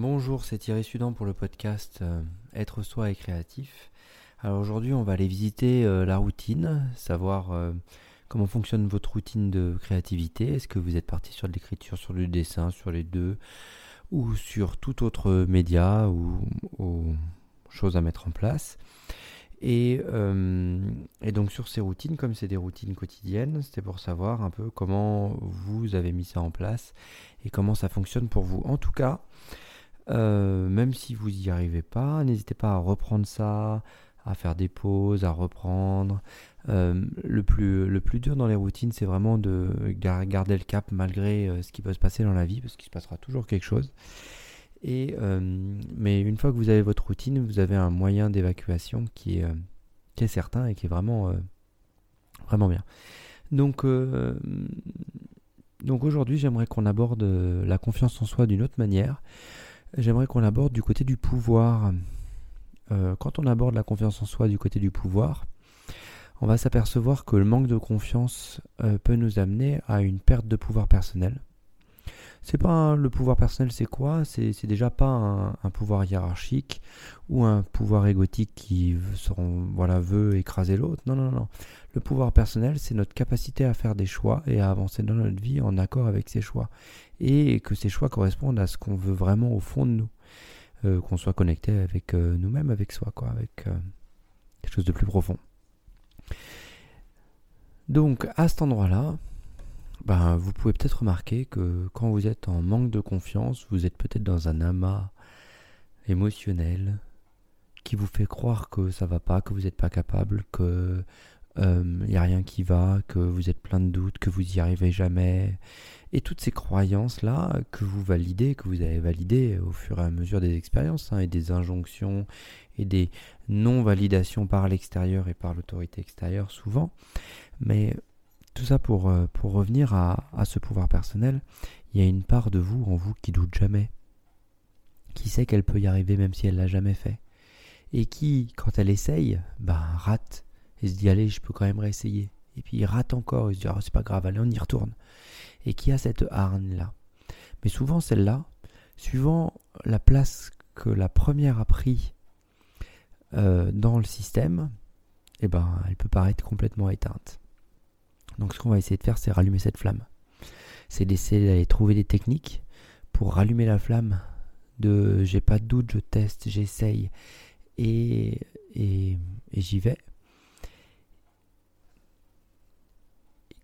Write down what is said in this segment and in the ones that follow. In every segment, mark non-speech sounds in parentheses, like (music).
Bonjour, c'est Thierry Sudan pour le podcast euh, Être soi et créatif. Alors aujourd'hui, on va aller visiter euh, la routine, savoir euh, comment fonctionne votre routine de créativité. Est-ce que vous êtes parti sur l'écriture, sur le dessin, sur les deux, ou sur tout autre média ou, ou chose à mettre en place? Et, donc sur ces routines, comme c'est des routines quotidiennes, c'était pour savoir un peu comment vous avez mis ça en place et comment ça fonctionne pour vous. En tout cas, euh, même si vous n'y arrivez pas, n'hésitez pas à reprendre ça, à faire des pauses, à reprendre. Euh, le, plus, le plus dur dans les routines, c'est vraiment de garder le cap malgré euh, ce qui peut se passer dans la vie, parce qu'il se passera toujours quelque chose. Et, mais une fois que vous avez votre routine, vous avez un moyen d'évacuation qui est, qui est certain et qui est vraiment, vraiment bien. Donc, donc aujourd'hui, j'aimerais qu'on aborde la confiance en soi d'une autre manière j'aimerais qu'on aborde du côté du pouvoir. Euh, quand on aborde la confiance en soi du côté du pouvoir, on va s'apercevoir que le manque de confiance euh, peut nous amener à une perte de pouvoir personnel. C'est pas le pouvoir personnel, c'est quoi? C'est déjà pas un, pouvoir hiérarchique ou un pouvoir égotique qui voilà, veut écraser l'autre. Non, non, non. Le pouvoir personnel, c'est notre capacité à faire des choix et à avancer dans notre vie en accord avec ces choix et que ces choix correspondent à ce qu'on veut vraiment au fond de nous. Euh, qu'on soit connecté avec euh, nous-mêmes, avec soi, quoi, avec euh, quelque chose de plus profond. Donc à cet endroit-là, ben, vous pouvez peut-être remarquer que quand vous êtes en manque de confiance, vous êtes peut-être dans un amas émotionnel qui vous fait croire que ça va pas, que vous n'êtes pas capable, que il euh, n'y a rien qui va, que vous êtes plein de doutes, que vous n'y arrivez jamais. Et toutes ces croyances-là que vous validez, que vous avez validées au fur et à mesure des expériences, hein, et des injonctions, et des non-validations par l'extérieur et par l'autorité extérieure souvent. Mais tout ça pour, euh, revenir à, ce pouvoir personnel, il y a une part de vous en vous qui doute jamais, qui sait qu'elle peut y arriver même si elle l'a jamais fait, et qui, quand elle essaye, ben, rate il se dit allez, je peux quand même réessayer. Et puis il rate encore, il se dit oh, c'est pas grave, allez, on y retourne. Et qui a cette harne là. Mais souvent celle-là, suivant la place que la première a pris euh, dans le système, eh ben, elle peut paraître complètement éteinte. Donc ce qu'on va essayer de faire, c'est rallumer cette flamme. C'est d'essayer d'aller trouver des techniques pour rallumer la flamme de j'ai pas de doute, je teste, j'essaye et, et j'y vais.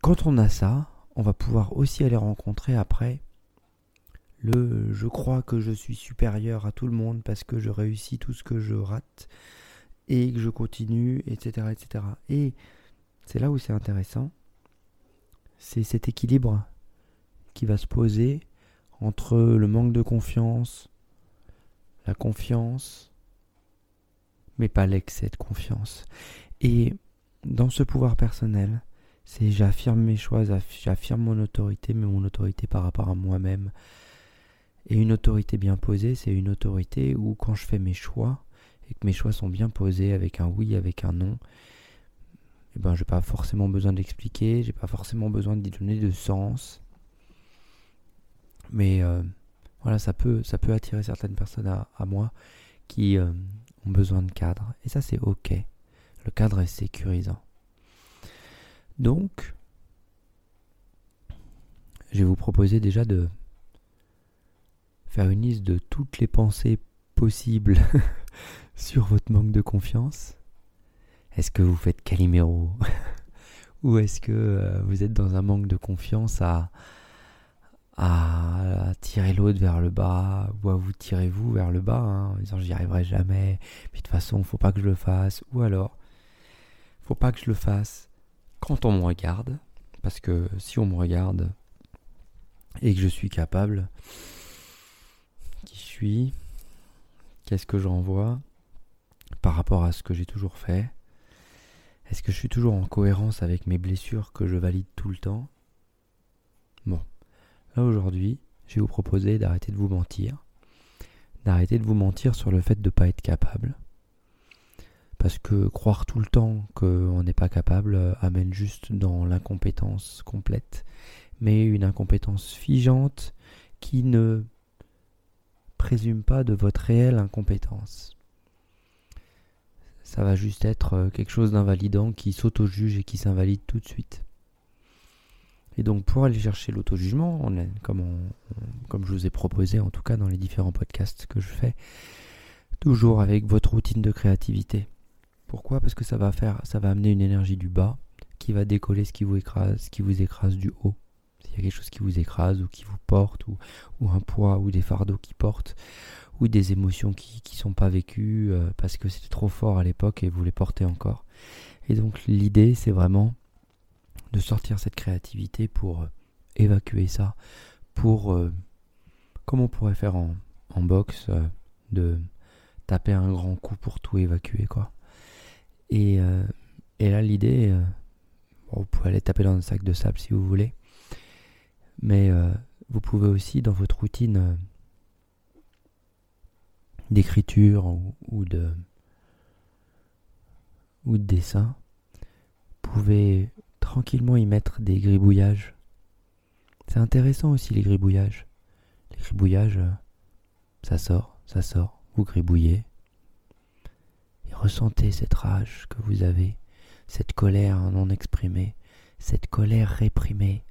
quand on a ça, on va pouvoir aussi aller rencontrer après le je crois que je suis supérieur à tout le monde parce que je réussis tout ce que je rate et que je continue, etc. etc. Et c'est là où c'est intéressant. C'est cet équilibre qui va se poser entre le manque de confiance, la confiance, mais pas l'excès de confiance. Et dans ce pouvoir personnel, c'est j'affirme mes choix, j'affirme mon autorité, mais mon autorité par rapport à moi-même. Et une autorité bien posée, c'est une autorité où quand je fais mes choix, et que mes choix sont bien posés avec un oui, avec un non, eh ben, je n'ai pas forcément besoin d'expliquer, j'ai pas forcément besoin d'y donner de sens. Mais euh, voilà, ça peut, ça peut attirer certaines personnes à, moi qui euh, ont besoin de cadre. Et ça, c'est OK. Le cadre est sécurisant. Donc, je vais vous proposer déjà de faire une liste de toutes les pensées possibles (laughs) sur votre manque de confiance. Est-ce que vous faites Calimero (laughs) Ou est-ce que euh, vous êtes dans un manque de confiance à, tirer l'autre vers le bas ou à vous tirer vous vers le bas hein, en disant j'y arriverai jamais, puis de toute façon faut pas que je le fasse, ou alors faut pas que je le fasse, quand on me regarde, parce que si on me regarde et que je suis capable, qui suis, qu'est-ce que j'envoie par rapport à ce que j'ai toujours fait, est-ce que je suis toujours en cohérence avec mes blessures que je valide tout le temps? Bon, là aujourd'hui, je vais vous proposer d'arrêter de vous mentir, d'arrêter de vous mentir sur le fait de ne pas être capable, parce que croire tout le temps qu'on n'est pas capable euh, amène juste dans l'incompétence complète, mais une incompétence figeante qui ne présume pas de votre réelle incompétence. Ça va juste être euh, quelque chose d'invalidant qui s'auto-juge et qui s'invalide tout de suite. Et donc pour aller chercher l'auto-jugement, comme, je vous ai proposé en tout cas dans les différents podcasts que je fais, toujours avec votre routine de créativité. Pourquoi? Parce que ça va faire, ça va amener une énergie du bas qui va décoller ce qui vous écrase, ce qui vous écrase du haut. S'il y a quelque chose qui vous écrase ou qui vous porte, ou un poids ou des fardeaux qui portent, ou des émotions qui ne sont pas vécues euh, parce que c'était trop fort à l'époque et vous les portez encore. Et donc l'idée c'est vraiment de sortir cette créativité pour euh, évacuer ça, pour, euh, comme on pourrait faire en, en boxe, de taper un grand coup pour tout évacuer quoi. Et, et là l'idée vous pouvez aller taper dans un sac de sable si vous voulez. Mais vous pouvez aussi, dans votre routine d'écriture ou, de, ou de dessin, pouvez tranquillement y mettre des gribouillages. C'est intéressant aussi les gribouillages. Les gribouillages, euh, ça sort, ça sort, vous gribouillez. Et ressentez cette rage que vous avez cette colère non exprimée, cette colère réprimée,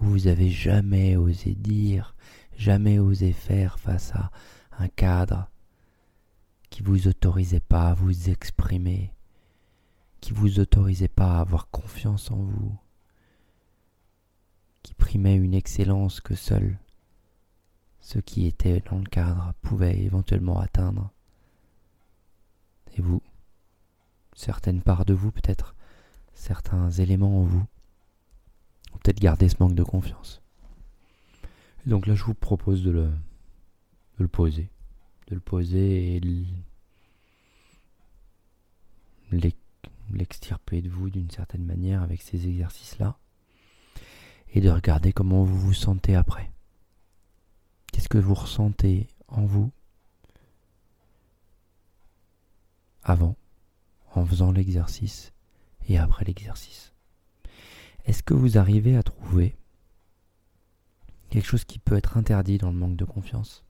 où vous avez jamais osé dire, jamais osé faire face à un cadre qui vous autorisait pas à vous exprimer, qui vous autorisait pas à avoir confiance en vous, qui primait une excellence que seuls ceux qui étaient dans le cadre pouvaient éventuellement atteindre. Et vous, certaines parts de vous peut-être, certains éléments en vous, ont peut-être gardé ce manque de confiance. Et donc là, je vous propose de le, de le poser, de le poser et l'extirper de vous d'une certaine manière avec ces exercices-là, et de regarder comment vous vous sentez après. Qu'est-ce que vous ressentez en vous avant en faisant l'exercice et après l'exercice? Est-ce que vous arrivez à trouver quelque chose qui peut être interdit dans le manque de confiance?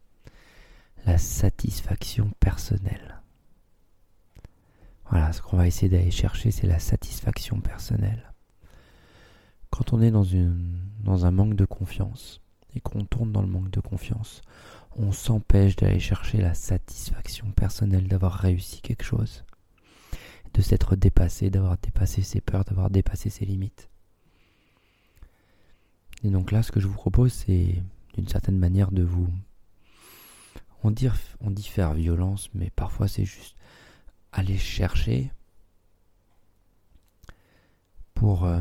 La satisfaction personnelle. Voilà, ce qu'on va essayer d'aller chercher, c'est la satisfaction personnelle. Quand on est dans, dans un manque de confiance et qu'on tourne dans le manque de confiance, on s'empêche d'aller chercher la satisfaction personnelle d'avoir réussi quelque chose de s'être dépassé, d'avoir dépassé ses peurs, d'avoir dépassé ses limites. Et donc là, ce que je vous propose, c'est d'une certaine manière de vous... On dit, on dit faire violence, mais parfois c'est juste aller chercher pour euh,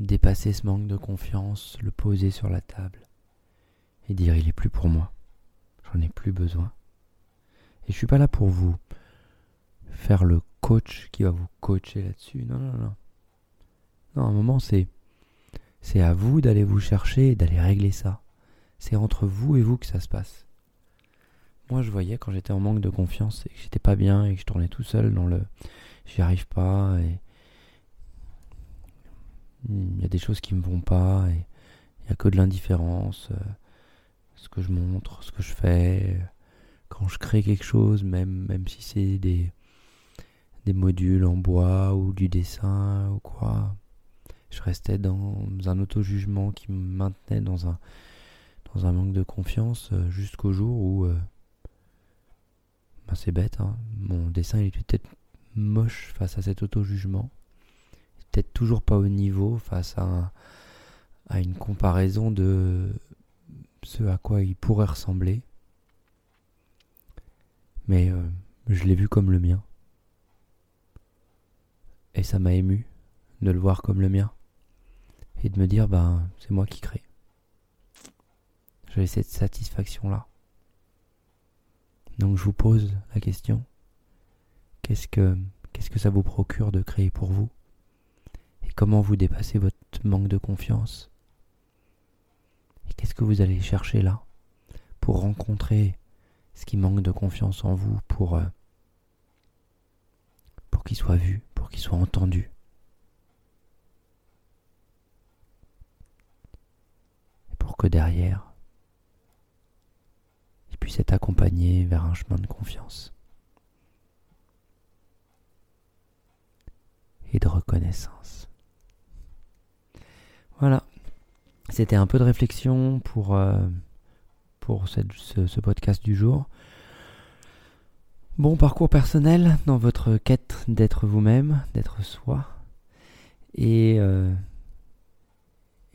dépasser ce manque de confiance, le poser sur la table et dire il est plus pour moi, j'en ai plus besoin. Et je suis pas là pour vous faire le coach qui va vous coacher là-dessus. Non, non, non. Non, à un moment, c'est, c'est à vous d'aller vous chercher et d'aller régler ça. C'est entre vous et vous que ça se passe. Moi, je voyais quand j'étais en manque de confiance et que j'étais pas bien et que je tournais tout seul dans le j'y arrive pas et il y a des choses qui me vont pas et il y a que de l'indifférence. Euh, ce que je montre, ce que je fais, quand je crée quelque chose, même, même si c'est des, des modules en bois ou du dessin ou quoi. Je restais dans un auto-jugement qui me maintenait dans un, dans un manque de confiance euh, jusqu'au jour où. Ben c'est bête, hein, mon dessin il était peut-être moche face à cet auto-jugement. Peut-être toujours pas au niveau face à, à une comparaison de ce à quoi il pourrait ressembler. Mais euh, je l'ai vu comme le mien. Et ça m'a ému de le voir comme le mien. Et de me dire, ben, c'est moi qui crée. J'avais cette satisfaction-là. Donc je vous pose la question. Qu'est-ce que, ça vous procure de créer pour vous? Et comment vous dépassez votre manque de confiance? Et qu'est-ce que vous allez chercher là pour rencontrer ce qui manque de confiance en vous, pour, euh, pour qu'il soit vu qu'il soit entendu? Et pour que derrière, puisse être accompagné vers un chemin de confiance et de reconnaissance. Voilà, c'était un peu de réflexion pour, euh, pour ce, podcast du jour. Bon parcours personnel dans votre quête d'être vous-même, d'être soi, et, euh,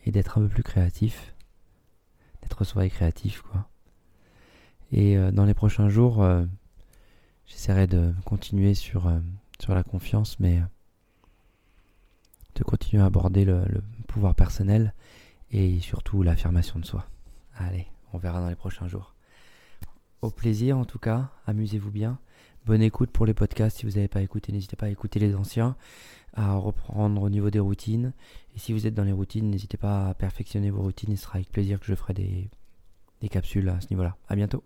et d'être un peu plus créatif, d'être soi et créatif quoi. Et euh, dans les prochains jours, j'essaierai de continuer sur, sur la confiance, mais de continuer à aborder le pouvoir personnel et surtout l'affirmation de soi. Allez, on verra dans les prochains jours. Au plaisir en tout cas, amusez-vous bien. Bonne écoute pour les podcasts. Si vous n'avez pas écouté, n'hésitez pas à écouter les anciens, à reprendre au niveau des routines. Et si vous êtes dans les routines, n'hésitez pas à perfectionner vos routines. Il sera avec plaisir que je ferai des, des capsules à ce niveau-là. À bientôt.